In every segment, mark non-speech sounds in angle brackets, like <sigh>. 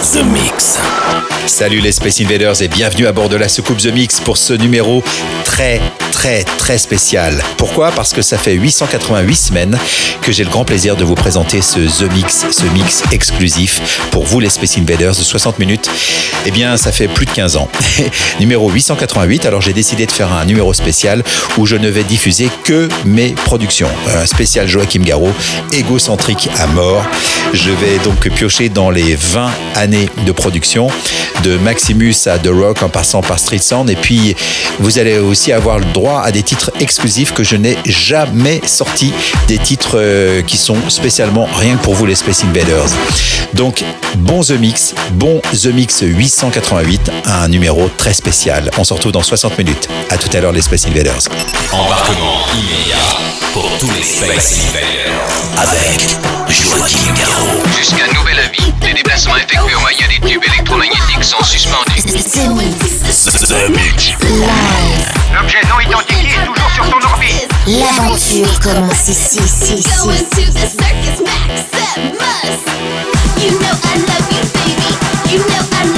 The Mix. Salut les Space Invaders et bienvenue à bord de la soucoupe The Mix pour ce numéro très très très spécial. Pourquoi? Parce que ça fait 888 semaines que j'ai le grand plaisir de vous présenter ce The Mix, ce mix exclusif pour vous les Space Invaders de 60 minutes. Eh bien, ça fait plus de 15 ans. <laughs> numéro 888, alors j'ai décidé de faire un numéro spécial où je ne vais diffuser que mes productions. Un spécial Joachim Garraud, égocentrique à mort. Je vais donc piocher dans les 20 années de production de Maximus à The Rock en passant par Street Sound. Et puis, vous allez aussi avoir le droit à des titres exclusifs que je n'ai jamais sortis, des titres euh, qui sont spécialement rien que pour vous, les Space Invaders. Donc, bon The Mix, bon The Mix 888, un numéro très spécial. On se retrouve dans 60 minutes. À tout à l'heure, les Space Invaders. Embarquement immédiat pour tous les Space Invaders avec Joachim Garraud. Jusqu'à nouvel avis, les déplacements effectués au moyen des tubes électromagnétiques sont suspendus. The Mix. Live. L'objet non identifié est toujours sur ton orbite. L'aventure commence ici, ici, ici. Going to the circus, Maximus. You know I love you, baby. You know I love. You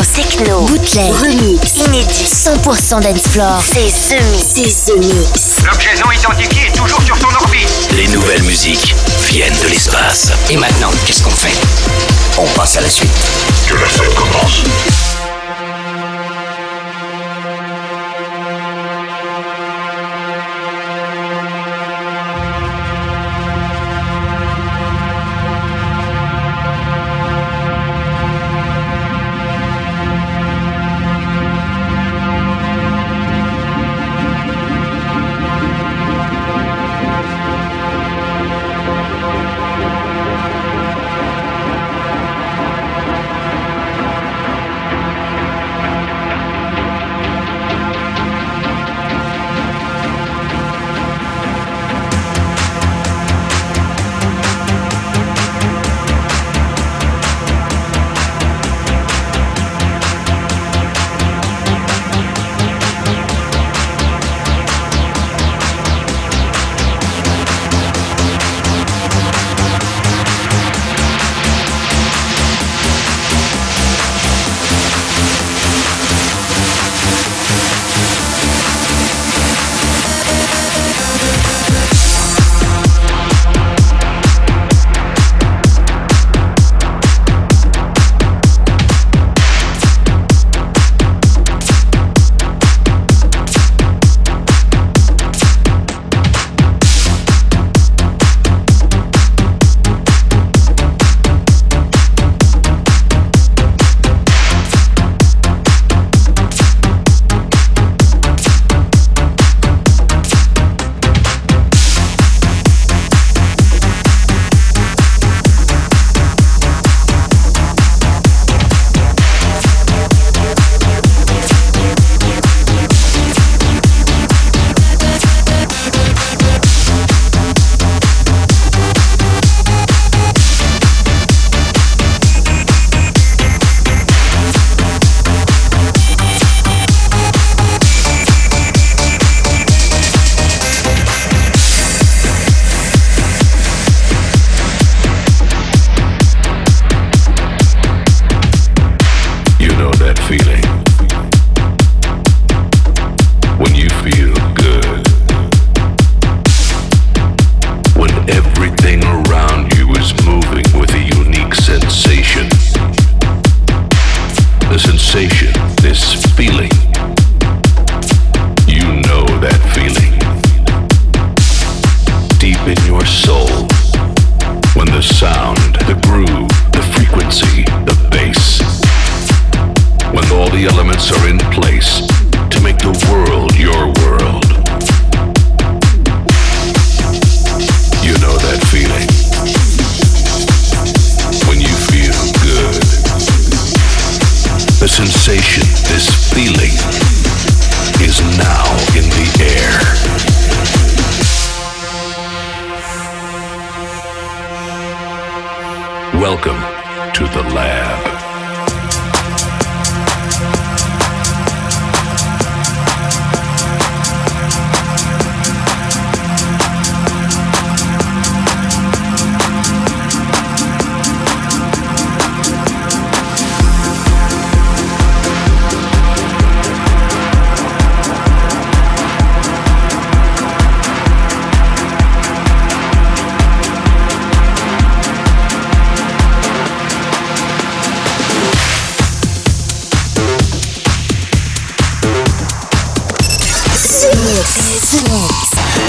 House, techno, bootleg, remix, inédit, 100% dance floor. C'est The Mix. C'est The Mix. L'objet non identifié est toujours sur son orbite. Les nouvelles musiques viennent de l'espace. Et maintenant, qu'est-ce qu'on fait? On passe à la suite. Que la fête commence.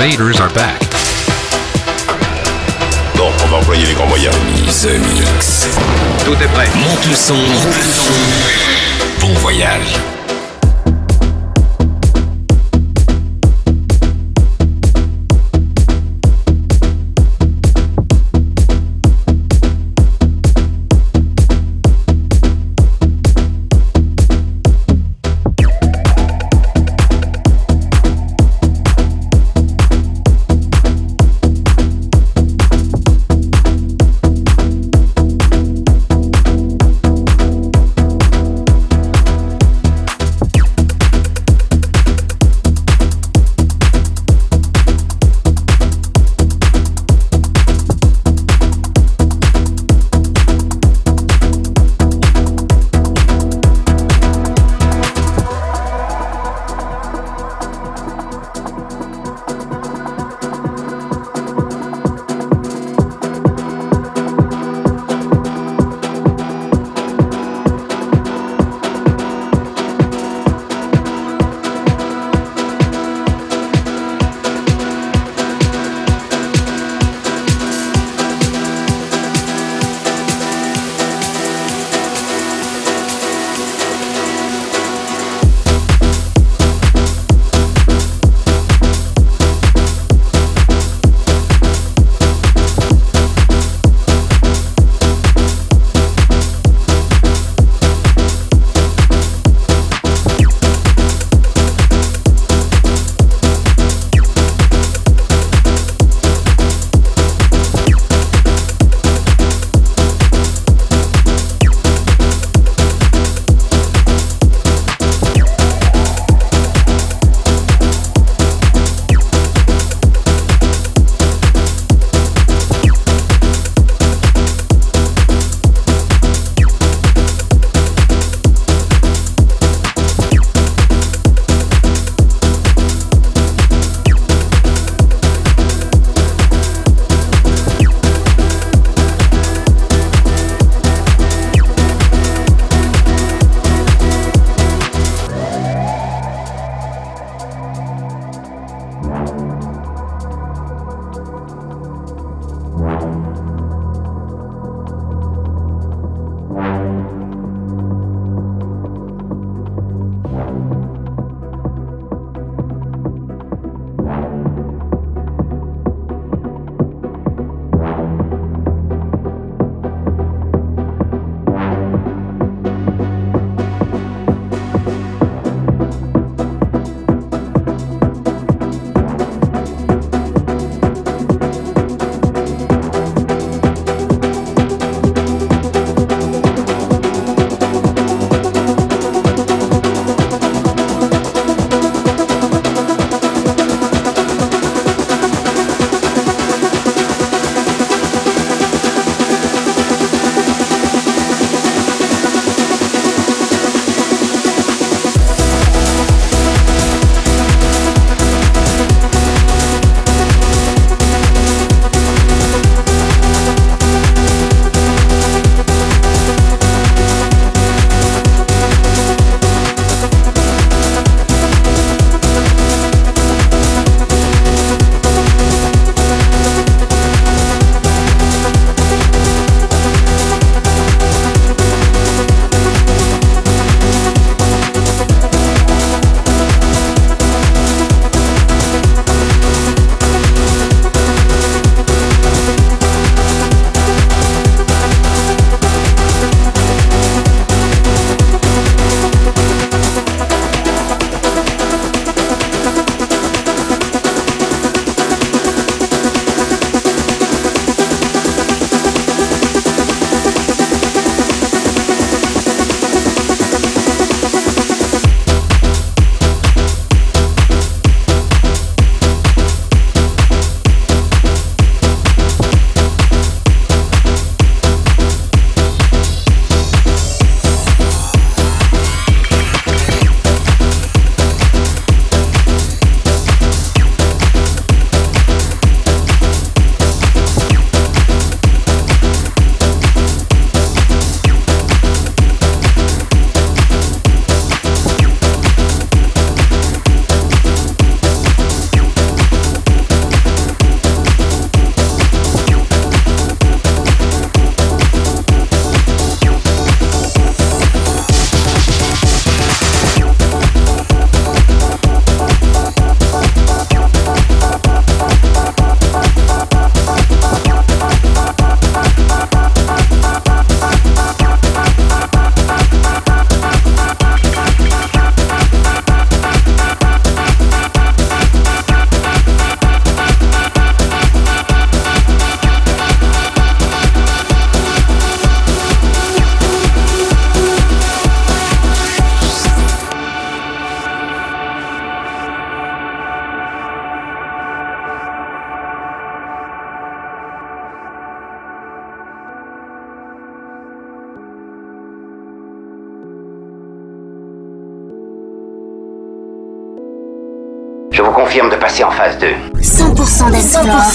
invaders are back.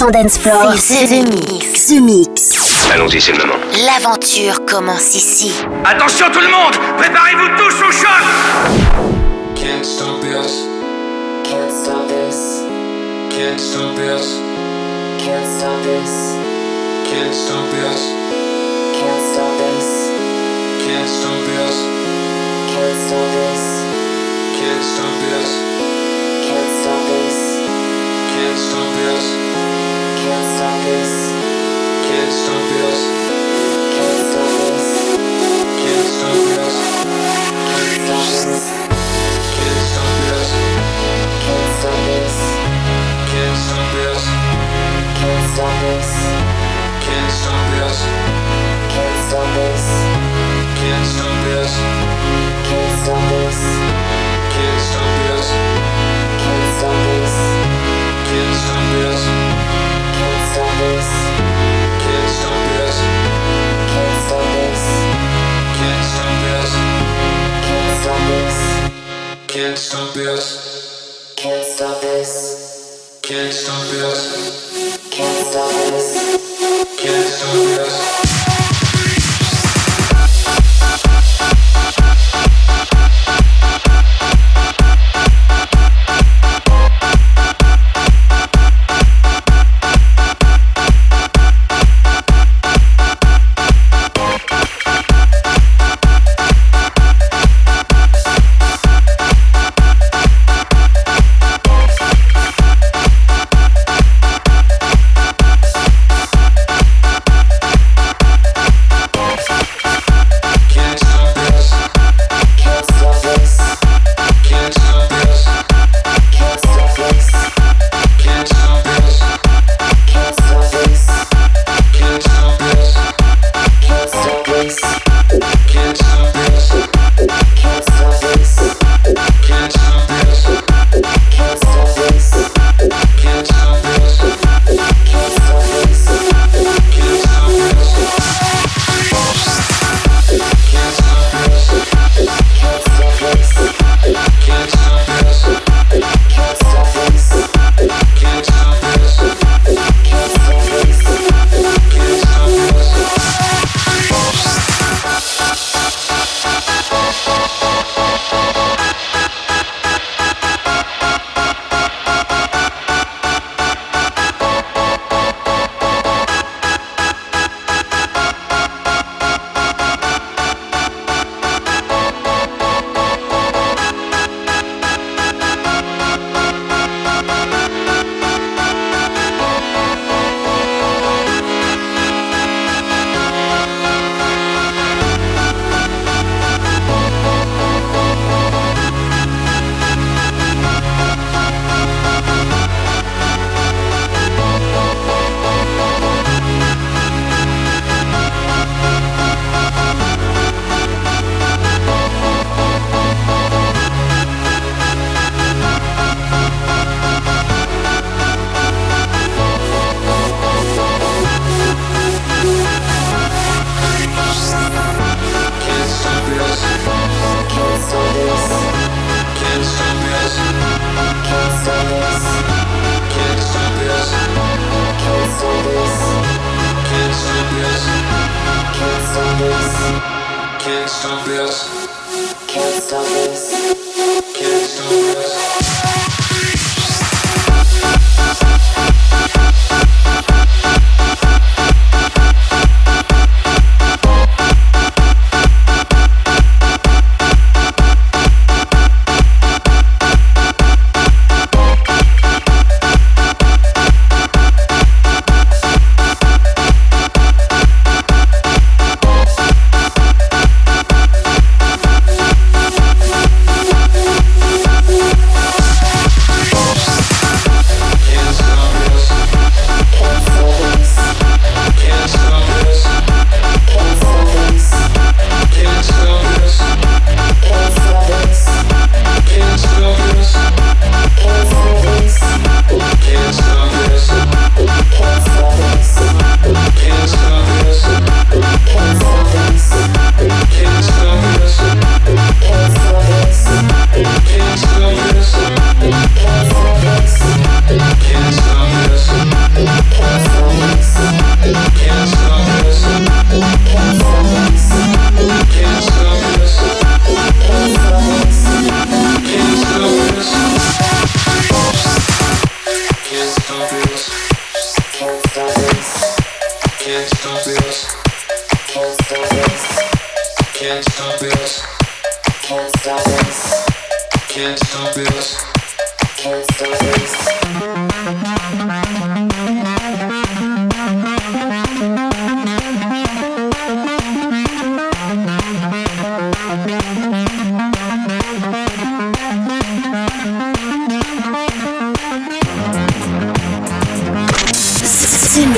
100% dance floor. C'est The Mix. The Mix. Allons-y, c'est le moment. L'aventure commence ici. Attention tout le monde Préparez-vous tous au choc Can't stop this. Can't stop this. Can't stop this. Can't stop this. Can't stop this. Can't stop this. Can't stop this. Can't stop this. Can't stop this. Can't stop this. Can't stop this. Can't stop this. Can't stop this. Can't stop this. Can't stop this. Can't stop this. Can't stop us. Can't stop this. Can't stop this. Can't stop us.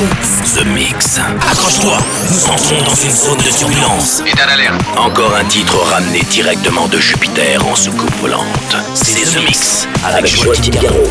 Mix. The Mix. Accroche-toi, nous entrons dans une zone de turbulence. État d'alerte. Encore un titre ramené directement de Jupiter en soucoupe volante. C'est The Mix avec Joachim Garraud.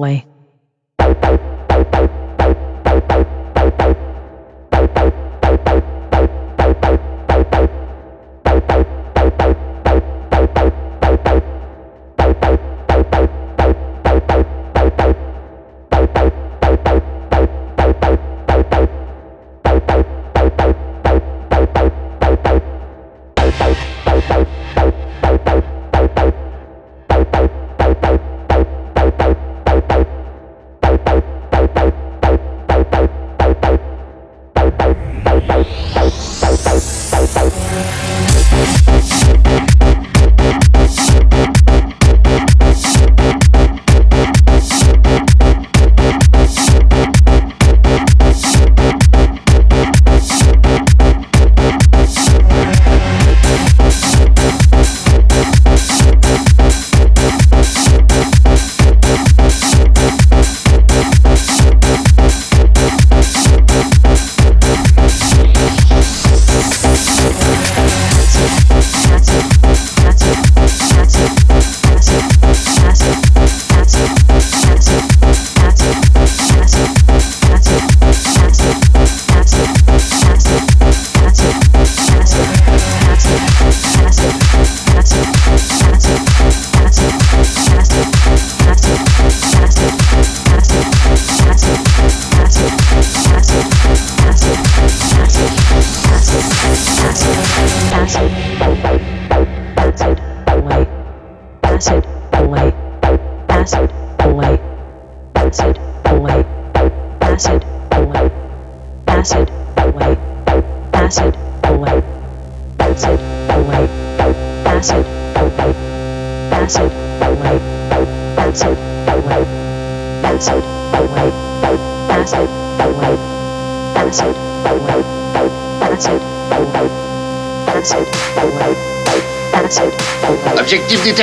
Boy. Yeah.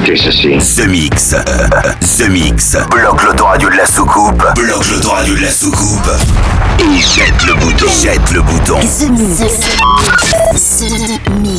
Écoutez ceci. The Mix. The Mix. Bloque l'autoradio de la soucoupe. Bloque l'autoradio de la soucoupe. Et jette le bouton. Jette le bouton. The Mix. The Mix.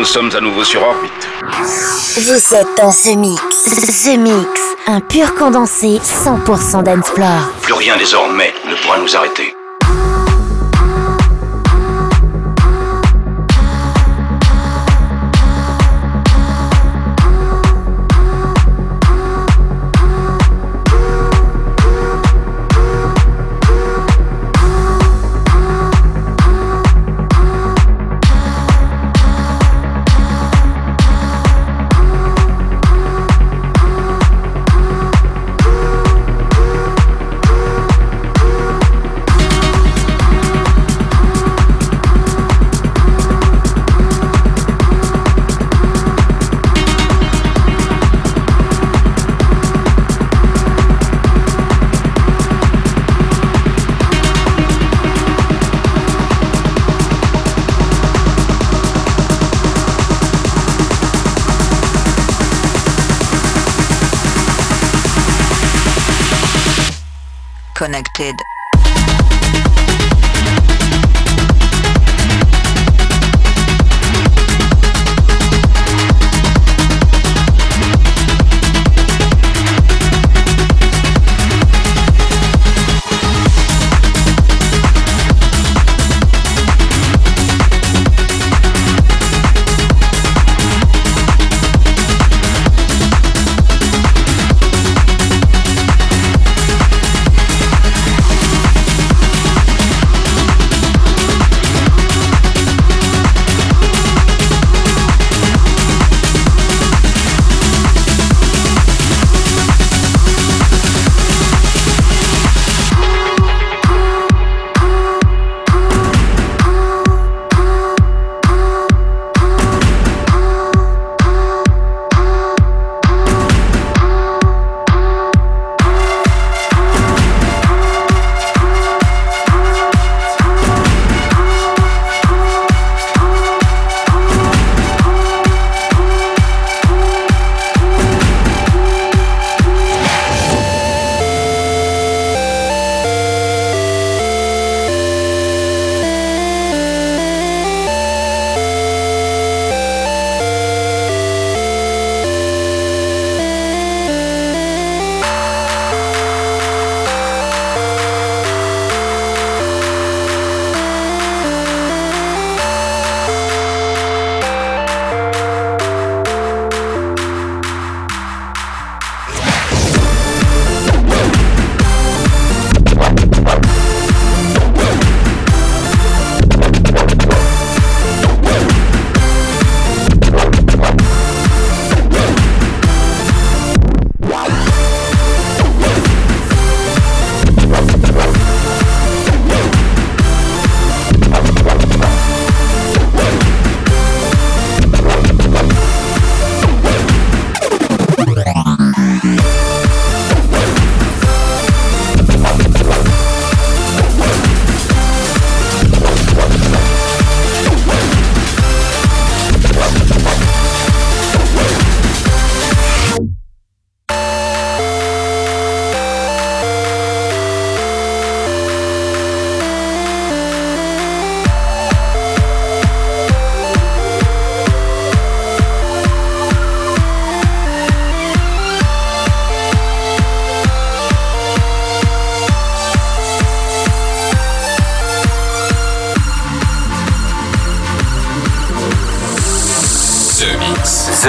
Nous sommes à nouveau sur orbite. Vous êtes dans The Mix. The Mix. Un pur condensé 100% dance floor. Plus rien désormais ne pourra nous arrêter. Connected.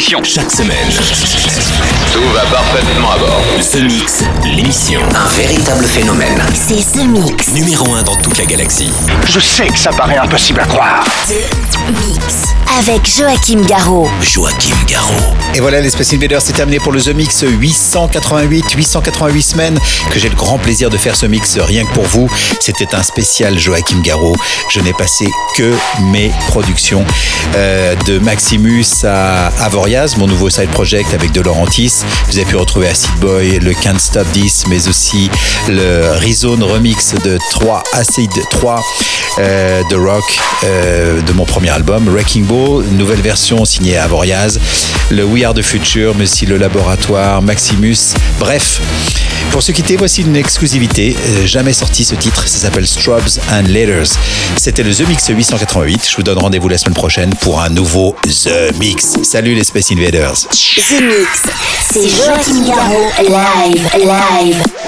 Chaque semaine, Tout va parfaitement à bord. The Mix, l'émission. Un véritable phénomène. C'est The Mix. Numéro 1 dans toute la galaxie. Je sais que ça paraît impossible à croire. The Mix. Avec Joachim Garraud. Joachim Garraud. Et voilà, les Space Invaders, c'est terminé pour le The Mix 888, 888 semaines que j'ai le grand plaisir de faire ce mix rien que pour vous. C'était un spécial Joachim Garraud. Je n'ai passé que mes productions euh, de Maxi Maximus à Avoriaz, mon nouveau side project avec De Laurentis. Vous avez pu retrouver Acid Boy, le Can't Stop This, mais aussi le Rezone remix de 3 Acid 3 euh, de rock euh, de mon premier album, Wrecking Ball, nouvelle version signée Avoriaz, le We Are the Future, mais aussi le Laboratoire, Maximus. Bref, pour se quitter, voici une exclusivité, euh, jamais sorti ce titre, ça s'appelle Strobes and Letters. C'était le The Mix 888. Je vous donne rendez-vous la semaine prochaine pour un nouveau The Mix. Salut les Space Invaders. The Mix, c'est Joachim Garraud, live, live.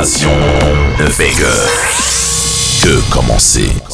De Vega. Que commencer